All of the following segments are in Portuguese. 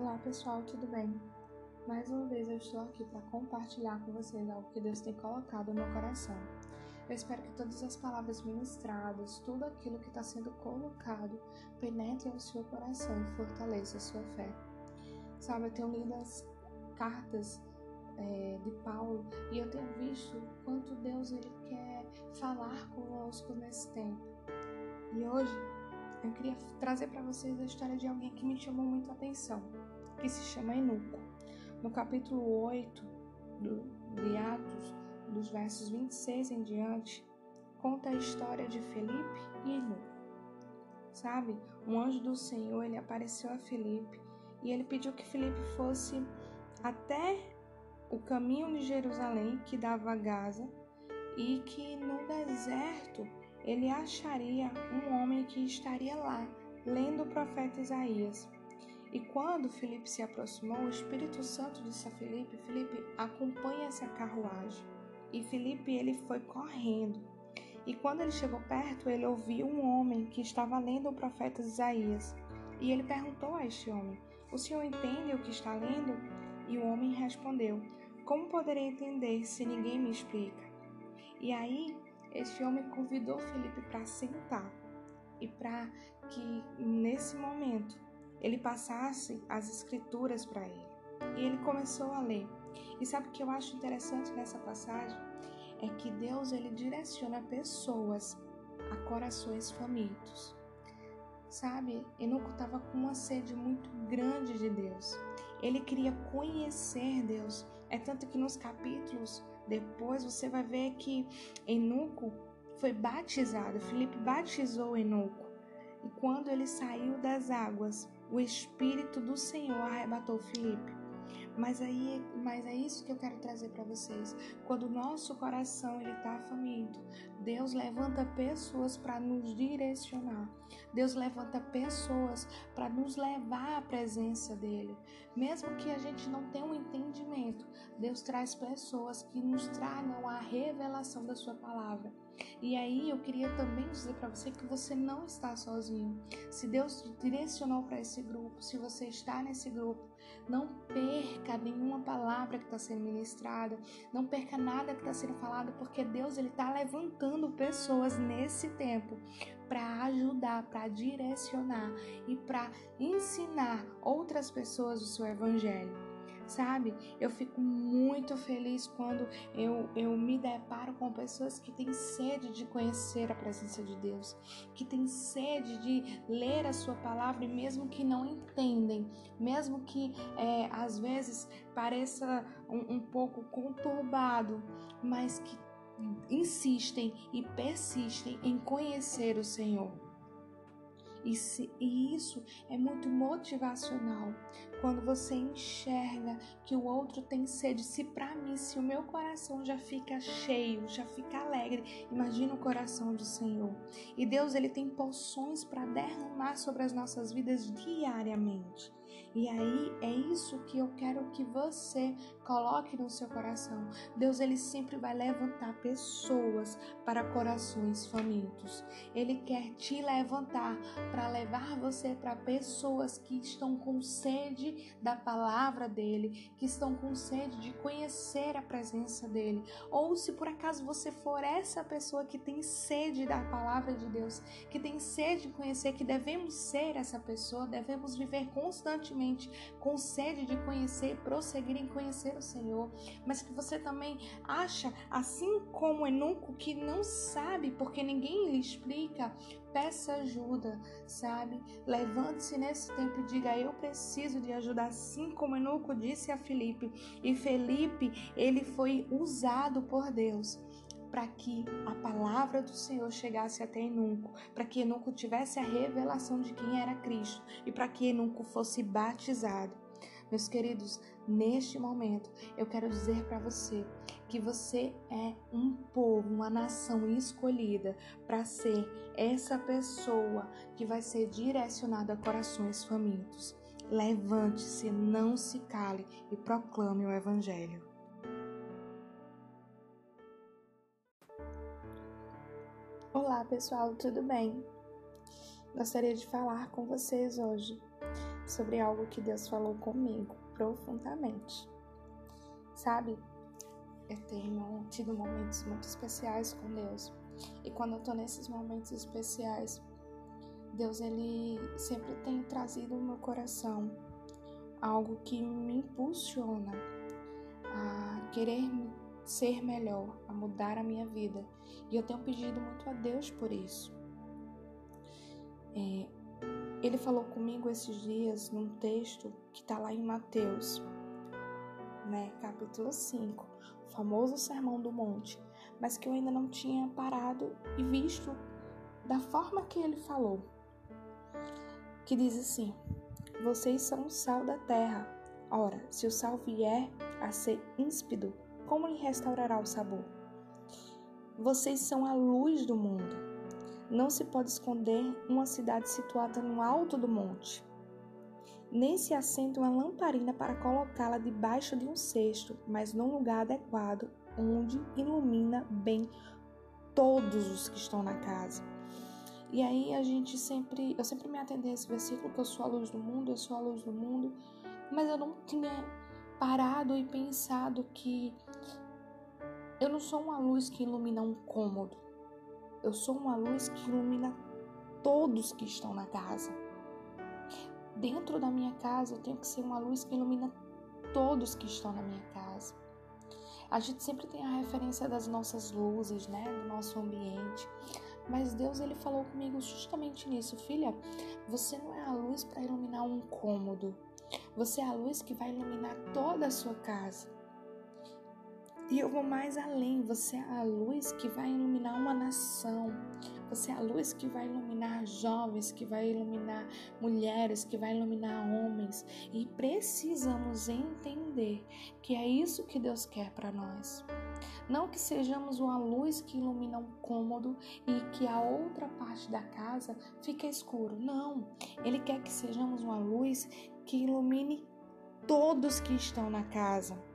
Olá pessoal, tudo bem? Mais uma vez eu estou aqui para compartilhar com vocês algo que Deus tem colocado no meu coração. Eu espero que todas as palavras ministradas, tudo aquilo que está sendo colocado, penetre o seu coração e fortaleça a sua fé. Sabe, eu tenho lido as cartas é, de Paulo e eu tenho visto quanto Deus ele quer falar conosco nesse tempo. E hoje eu queria trazer para vocês a história de alguém que me chamou muito a atenção, que se chama Enuco. No capítulo 8 do, de Atos, dos versos 26 em diante, conta a história de Felipe e Enuco. Sabe, um anjo do Senhor ele apareceu a Felipe e ele pediu que Felipe fosse até o caminho de Jerusalém que dava a Gaza e que no deserto ele acharia um homem que estaria lá, lendo o profeta Isaías. E quando Felipe se aproximou, o Espírito Santo disse a Felipe: Felipe, acompanhe essa carruagem. E Felipe ele foi correndo. E quando ele chegou perto, ele ouviu um homem que estava lendo o profeta Isaías. E ele perguntou a este homem: O senhor entende o que está lendo? E o homem respondeu: Como poderei entender se ninguém me explica? E aí este homem convidou Felipe para sentar e para que nesse momento ele passasse as escrituras para ele. E ele começou a ler. E sabe o que eu acho interessante nessa passagem? É que Deus ele direciona pessoas a corações famintos. Sabe, Enoco estava com uma sede muito grande de Deus. Ele queria conhecer Deus. É tanto que nos capítulos depois você vai ver que Enoco foi batizado, Filipe batizou Enoco. E quando ele saiu das águas, o Espírito do Senhor arrebatou Filipe. Mas aí, mas é isso que eu quero trazer para vocês. Quando o nosso coração ele está faminto, Deus levanta pessoas para nos direcionar. Deus levanta pessoas para nos levar à presença dele. Mesmo que a gente não tenha um entendimento, Deus traz pessoas que nos tragam a revelação da sua palavra. E aí eu queria também dizer para você que você não está sozinho. Se Deus te direcionou para esse grupo, se você está nesse grupo, não perca nenhuma palavra que está sendo ministrada, não perca nada que está sendo falado, porque Deus ele está levantando pessoas nesse tempo para ajudar, para direcionar e para ensinar outras pessoas o seu evangelho sabe? Eu fico muito feliz quando eu, eu me deparo com pessoas que têm sede de conhecer a presença de Deus, que têm sede de ler a Sua palavra e mesmo que não entendem, mesmo que é, às vezes pareça um, um pouco conturbado, mas que insistem e persistem em conhecer o Senhor. E, se, e isso é muito motivacional. Quando você enxerga que o outro tem sede, se para mim, se o meu coração já fica cheio, já fica alegre, imagina o coração do Senhor. E Deus ele tem poções para derramar sobre as nossas vidas diariamente. E aí é isso que eu quero que você coloque no seu coração. Deus ele sempre vai levantar pessoas para corações famintos. Ele quer te levantar para levar você para pessoas que estão com sede da palavra dele, que estão com sede de conhecer a presença dele. Ou se por acaso você for essa pessoa que tem sede da palavra de Deus, que tem sede de conhecer que devemos ser essa pessoa, devemos viver constantemente com sede de conhecer, prosseguir em conhecer o Senhor, mas que você também acha, assim como Enuco, que não sabe porque ninguém lhe explica, peça ajuda, sabe? Levante-se nesse tempo e diga: Eu preciso de ajuda, assim como Enuco disse a Felipe. E Felipe, ele foi usado por Deus para que a palavra do Senhor chegasse até Enuco, para que Enuco tivesse a revelação de quem era Cristo e para que Enuco fosse batizado. Meus queridos, neste momento eu quero dizer para você que você é um povo, uma nação escolhida para ser essa pessoa que vai ser direcionada a corações famintos. Levante-se, não se cale e proclame o Evangelho. Olá pessoal, tudo bem? Gostaria de falar com vocês hoje sobre algo que Deus falou comigo profundamente. Sabe, eu tenho tido momentos muito especiais com Deus. E quando eu tô nesses momentos especiais, Deus ele sempre tem trazido no meu coração algo que me impulsiona a querer ser melhor, a mudar a minha vida. E eu tenho pedido muito a Deus por isso. É, ele falou comigo esses dias num texto que está lá em Mateus, né, capítulo 5, o famoso Sermão do Monte, mas que eu ainda não tinha parado e visto da forma que ele falou. Que diz assim: Vocês são o sal da terra. Ora, se o sal vier a ser ímpido, como lhe restaurará o sabor? Vocês são a luz do mundo. Não se pode esconder uma cidade situada no alto do monte. Nem se acende uma lamparina para colocá-la debaixo de um cesto, mas num lugar adequado, onde ilumina bem todos os que estão na casa. E aí a gente sempre, eu sempre me atendi a esse versículo que eu sou a luz do mundo, eu sou a luz do mundo, mas eu não tinha parado e pensado que eu não sou uma luz que ilumina um cômodo. Eu sou uma luz que ilumina todos que estão na casa. Dentro da minha casa, eu tenho que ser uma luz que ilumina todos que estão na minha casa. A gente sempre tem a referência das nossas luzes, né, do nosso ambiente. Mas Deus ele falou comigo justamente nisso, filha. Você não é a luz para iluminar um cômodo. Você é a luz que vai iluminar toda a sua casa. E eu vou mais além, você é a luz que vai iluminar uma nação. Você é a luz que vai iluminar jovens, que vai iluminar mulheres, que vai iluminar homens. E precisamos entender que é isso que Deus quer para nós. Não que sejamos uma luz que ilumina um cômodo e que a outra parte da casa fica escuro. Não. Ele quer que sejamos uma luz que ilumine todos que estão na casa.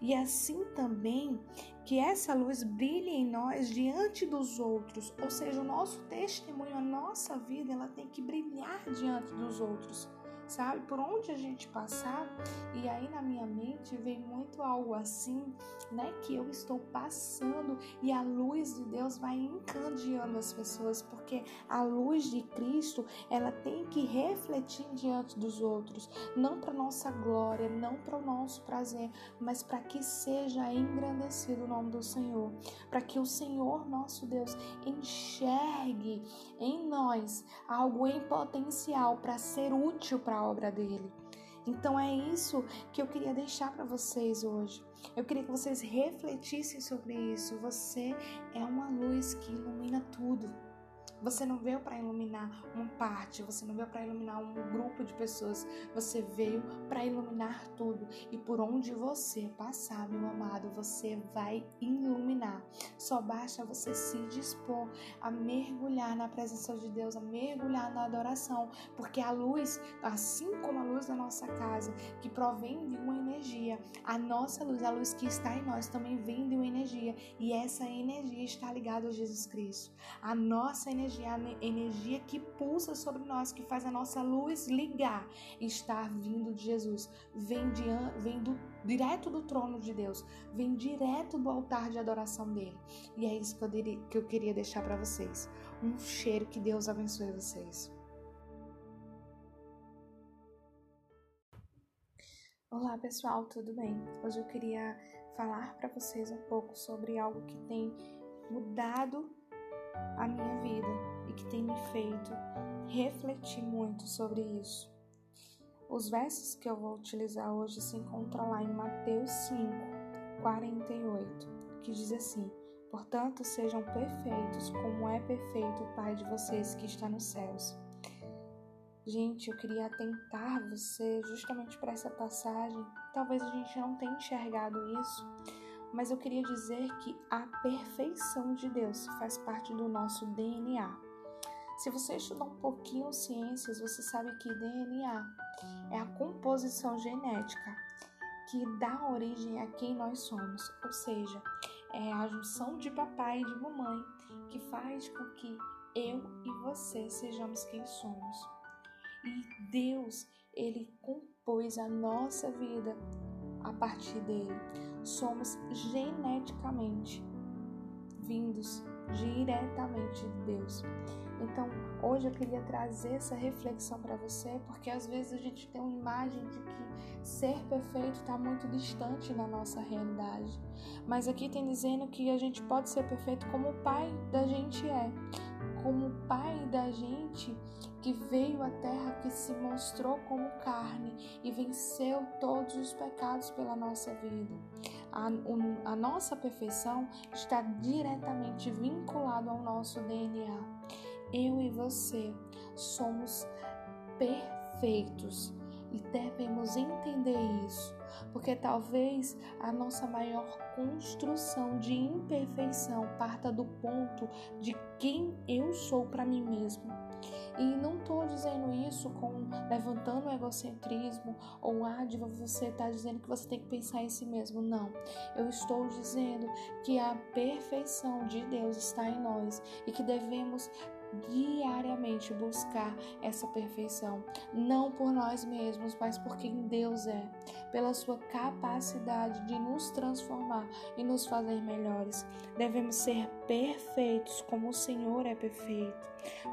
E assim também que essa luz brilhe em nós diante dos outros, ou seja, o nosso testemunho, a nossa vida, ela tem que brilhar diante dos outros sabe? Por onde a gente passar. E aí na minha mente vem muito algo assim, né? Que eu estou passando e a luz de Deus vai encandeando as pessoas, porque a luz de Cristo, ela tem que refletir diante dos outros, não para nossa glória, não para o nosso prazer, mas para que seja engrandecido o nome do Senhor, para que o Senhor nosso Deus enxergue em nós algo em potencial para ser útil para obra dele. Então é isso que eu queria deixar para vocês hoje. Eu queria que vocês refletissem sobre isso. Você é uma luz que ilumina tudo. Você não veio para iluminar uma parte, você não veio para iluminar um grupo de pessoas, você veio para iluminar tudo. E por onde você passar, meu amado, você vai iluminar. Só basta você se dispor a mergulhar na presença de Deus, a mergulhar na adoração, porque a luz, assim como a luz da nossa casa, que provém de uma energia, a nossa luz, a luz que está em nós, também vem de uma energia, e essa energia está ligada a Jesus Cristo. A nossa energia energia, a energia que pulsa sobre nós, que faz a nossa luz ligar, está vindo de Jesus. Vem, de, vem do, direto do trono de Deus, vem direto do altar de adoração dele. E é isso que eu, que eu queria deixar para vocês. Um cheiro que Deus abençoe vocês. Olá pessoal, tudo bem? Hoje eu queria falar para vocês um pouco sobre algo que tem mudado a minha vida e que tem me feito refletir muito sobre isso. Os versos que eu vou utilizar hoje se encontram lá em Mateus 5, 48, que diz assim: Portanto, sejam perfeitos, como é perfeito o Pai de vocês que está nos céus. Gente, eu queria atentar você justamente para essa passagem. Talvez a gente não tenha enxergado isso, mas eu queria dizer que a perfeição de Deus faz parte do nosso DNA. Se você estudar um pouquinho ciências, você sabe que DNA é a composição genética que dá origem a quem nós somos, ou seja, é a junção de papai e de mamãe que faz com que eu e você sejamos quem somos. e Deus, ele compôs a nossa vida a partir dele. Somos geneticamente vindos diretamente de Deus. Então, hoje eu queria trazer essa reflexão para você, porque às vezes a gente tem uma imagem de que ser perfeito está muito distante da nossa realidade. Mas aqui tem dizendo que a gente pode ser perfeito como o Pai da gente é, como o Pai da gente que veio à terra, que se mostrou como carne e venceu todos os pecados pela nossa vida. A, a nossa perfeição está diretamente vinculada ao nosso DNA. Eu e você somos perfeitos e devemos entender isso, porque talvez a nossa maior construção de imperfeição parta do ponto de quem eu sou para mim mesmo. E não estou dizendo isso com levantando o egocentrismo ou ah, de você está dizendo que você tem que pensar em si mesmo. Não. Eu estou dizendo que a perfeição de Deus está em nós e que devemos diariamente buscar essa perfeição, não por nós mesmos, mas por quem Deus é, pela sua capacidade de nos transformar e nos fazer melhores. Devemos ser perfeitos como o Senhor é perfeito,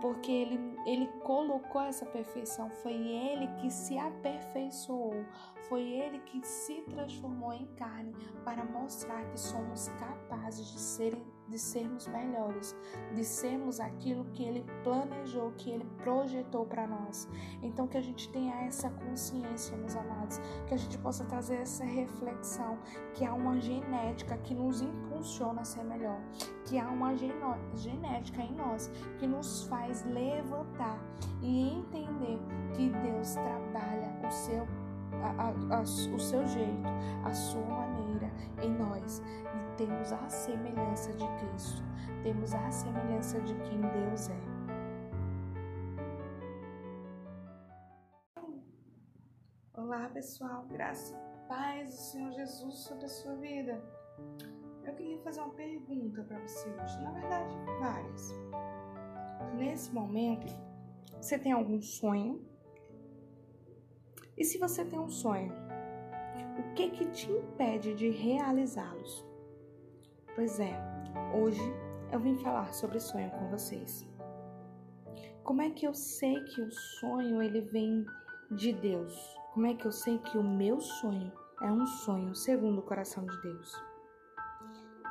porque ele ele colocou essa perfeição, foi ele que se aperfeiçoou, foi ele que se transformou em carne para mostrar que somos capazes de serem de sermos melhores, de sermos aquilo que Ele planejou, que Ele projetou para nós. Então, que a gente tenha essa consciência, meus amados, que a gente possa trazer essa reflexão, que há uma genética que nos impulsiona a ser melhor, que há uma genética em nós que nos faz levantar e entender que Deus trabalha o seu, a, a, o seu jeito, a sua maneira em nós temos a semelhança de Cristo, temos a semelhança de quem Deus é. Olá pessoal, graça e paz do Senhor Jesus sobre a sua vida. Eu queria fazer uma pergunta para você hoje, na verdade, várias. Nesse momento, você tem algum sonho? E se você tem um sonho, o que que te impede de realizá-los? Pois é, hoje eu vim falar sobre sonho com vocês. Como é que eu sei que o sonho ele vem de Deus? Como é que eu sei que o meu sonho é um sonho segundo o coração de Deus?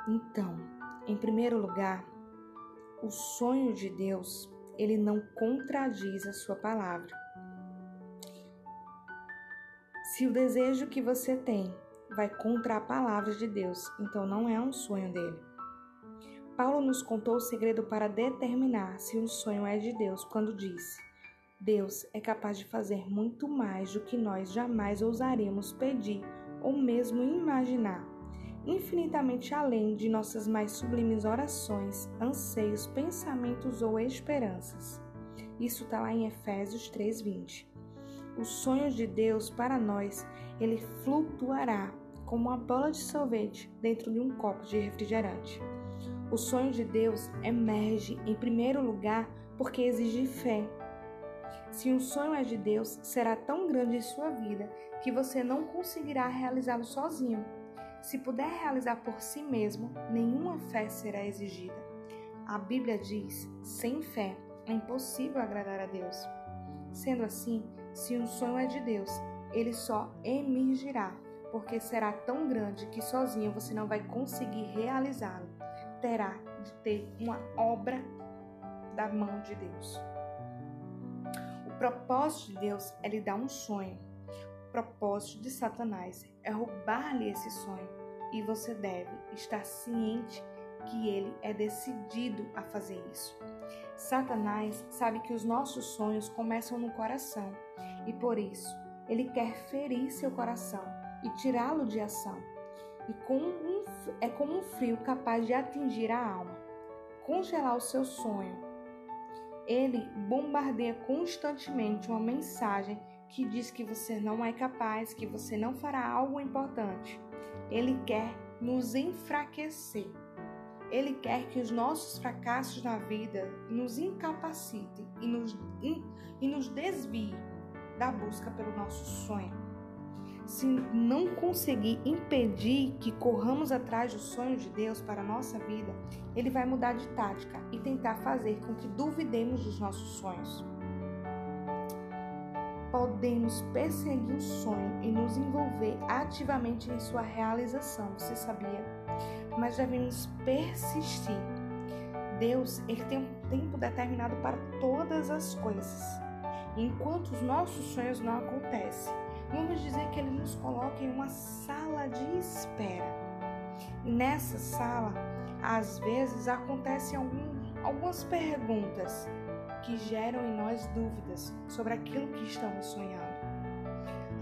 Então, em primeiro lugar, o sonho de Deus, ele não contradiz a sua palavra. Se o desejo que você tem vai contra a palavra de Deus, então não é um sonho dele. Paulo nos contou o segredo para determinar se um sonho é de Deus quando disse: Deus é capaz de fazer muito mais do que nós jamais ousaríamos pedir ou mesmo imaginar, infinitamente além de nossas mais sublimes orações, anseios, pensamentos ou esperanças. Isso está lá em Efésios 3:20. Os sonhos de Deus para nós, ele flutuará como uma bola de sorvete dentro de um copo de refrigerante. O sonho de Deus emerge, em primeiro lugar, porque exige fé. Se um sonho é de Deus, será tão grande em sua vida que você não conseguirá realizá-lo sozinho. Se puder realizar por si mesmo, nenhuma fé será exigida. A Bíblia diz: sem fé é impossível agradar a Deus. Sendo assim, se um sonho é de Deus, ele só emergirá porque será tão grande que sozinho você não vai conseguir realizá-lo. Terá de ter uma obra da mão de Deus. O propósito de Deus é lhe dar um sonho. O propósito de Satanás é roubar-lhe esse sonho. E você deve estar ciente que ele é decidido a fazer isso. Satanás sabe que os nossos sonhos começam no coração e por isso ele quer ferir seu coração e tirá-lo de ação. E com um, é como um frio capaz de atingir a alma, congelar o seu sonho. Ele bombardeia constantemente uma mensagem que diz que você não é capaz, que você não fará algo importante. Ele quer nos enfraquecer. Ele quer que os nossos fracassos na vida nos incapacitem e nos, e nos desvie da busca pelo nosso sonho. Se não conseguir impedir que corramos atrás do sonho de Deus para a nossa vida, Ele vai mudar de tática e tentar fazer com que duvidemos dos nossos sonhos. Podemos perseguir o sonho e nos envolver ativamente em sua realização, você sabia? Mas devemos persistir. Deus ele tem um tempo determinado para todas as coisas. Enquanto os nossos sonhos não acontecem, vamos dizer que Ele nos coloca em uma sala de espera. Nessa sala, às vezes, acontecem algum, algumas perguntas que geram em nós dúvidas sobre aquilo que estamos sonhando.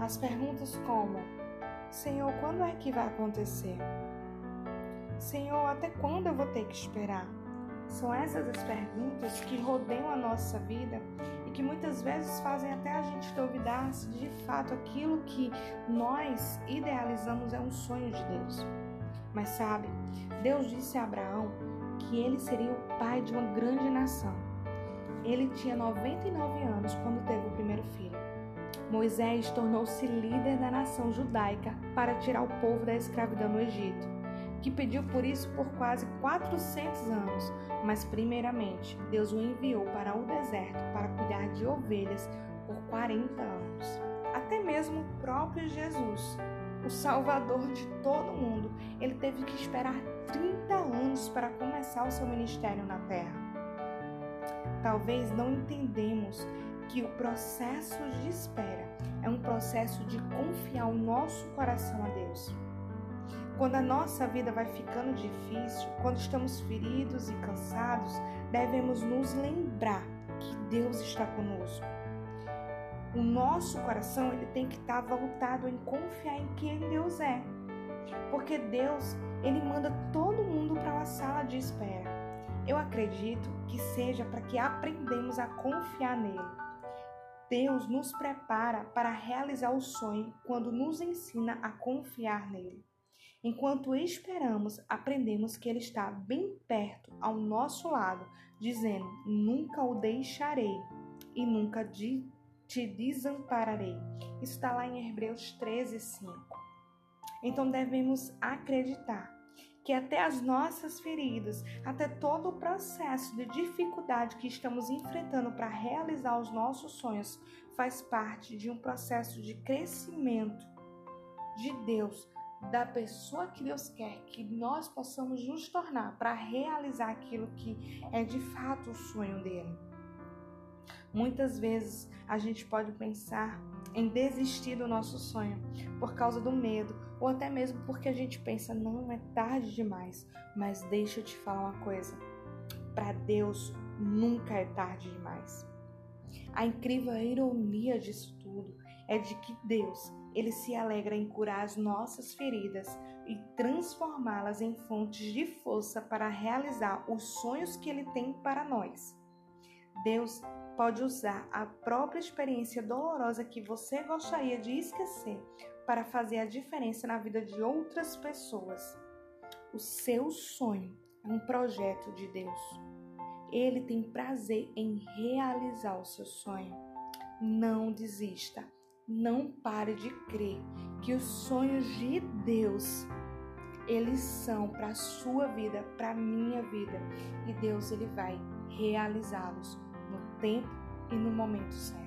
As perguntas como: Senhor, quando é que vai acontecer? Senhor, até quando eu vou ter que esperar? São essas as perguntas que rodeiam a nossa vida que muitas vezes fazem até a gente duvidar se de fato aquilo que nós idealizamos é um sonho de Deus. Mas sabe, Deus disse a Abraão que ele seria o pai de uma grande nação. Ele tinha 99 anos quando teve o primeiro filho. Moisés tornou-se líder da nação judaica para tirar o povo da escravidão no Egito que pediu por isso por quase 400 anos, mas primeiramente Deus o enviou para o deserto para cuidar de ovelhas por 40 anos. Até mesmo o próprio Jesus, o Salvador de todo mundo, ele teve que esperar 30 anos para começar o seu ministério na terra. Talvez não entendemos que o processo de espera é um processo de confiar o nosso coração a Deus. Quando a nossa vida vai ficando difícil, quando estamos feridos e cansados, devemos nos lembrar que Deus está conosco. O nosso coração ele tem que estar voltado em confiar em quem Deus é. Porque Deus, ele manda todo mundo para uma sala de espera. Eu acredito que seja para que aprendamos a confiar nele. Deus nos prepara para realizar o sonho quando nos ensina a confiar nele. Enquanto esperamos, aprendemos que Ele está bem perto, ao nosso lado, dizendo: Nunca o deixarei e nunca te desampararei. Isso está lá em Hebreus 13, 5. Então devemos acreditar que até as nossas feridas, até todo o processo de dificuldade que estamos enfrentando para realizar os nossos sonhos, faz parte de um processo de crescimento de Deus da pessoa que Deus quer que nós possamos nos tornar para realizar aquilo que é de fato o sonho dele. Muitas vezes a gente pode pensar em desistir do nosso sonho por causa do medo, ou até mesmo porque a gente pensa, não é tarde demais. Mas deixa eu te falar uma coisa: para Deus nunca é tarde demais. A incrível ironia disso tudo é de que Deus ele se alegra em curar as nossas feridas e transformá-las em fontes de força para realizar os sonhos que Ele tem para nós. Deus pode usar a própria experiência dolorosa que você gostaria de esquecer para fazer a diferença na vida de outras pessoas. O seu sonho é um projeto de Deus. Ele tem prazer em realizar o seu sonho. Não desista não pare de crer que os sonhos de Deus eles são para a sua vida, para a minha vida, e Deus ele vai realizá-los no tempo e no momento certo.